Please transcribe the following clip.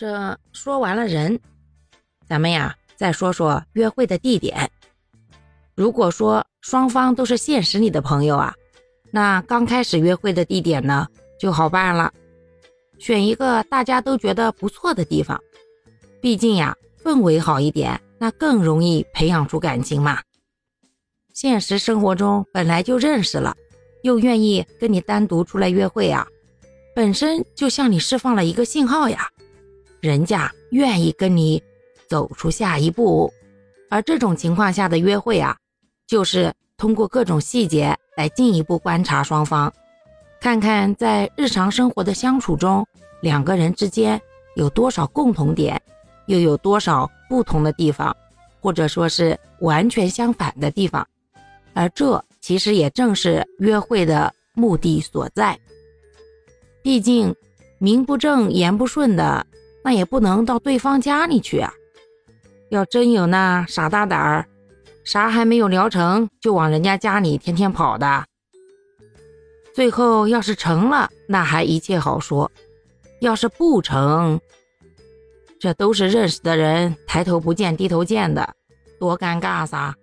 这说完了人，咱们呀再说说约会的地点。如果说双方都是现实里的朋友啊，那刚开始约会的地点呢就好办了，选一个大家都觉得不错的地方。毕竟呀，氛围好一点，那更容易培养出感情嘛。现实生活中本来就认识了，又愿意跟你单独出来约会啊，本身就向你释放了一个信号呀，人家愿意跟你走出下一步。而这种情况下的约会啊，就是通过各种细节来进一步观察双方，看看在日常生活的相处中，两个人之间有多少共同点。又有多少不同的地方，或者说是完全相反的地方，而这其实也正是约会的目的所在。毕竟名不正言不顺的，那也不能到对方家里去啊。要真有那傻大胆儿，啥还没有聊成就往人家家里天天跑的，最后要是成了，那还一切好说；要是不成，这都是认识的人，抬头不见低头见的，多尴尬撒！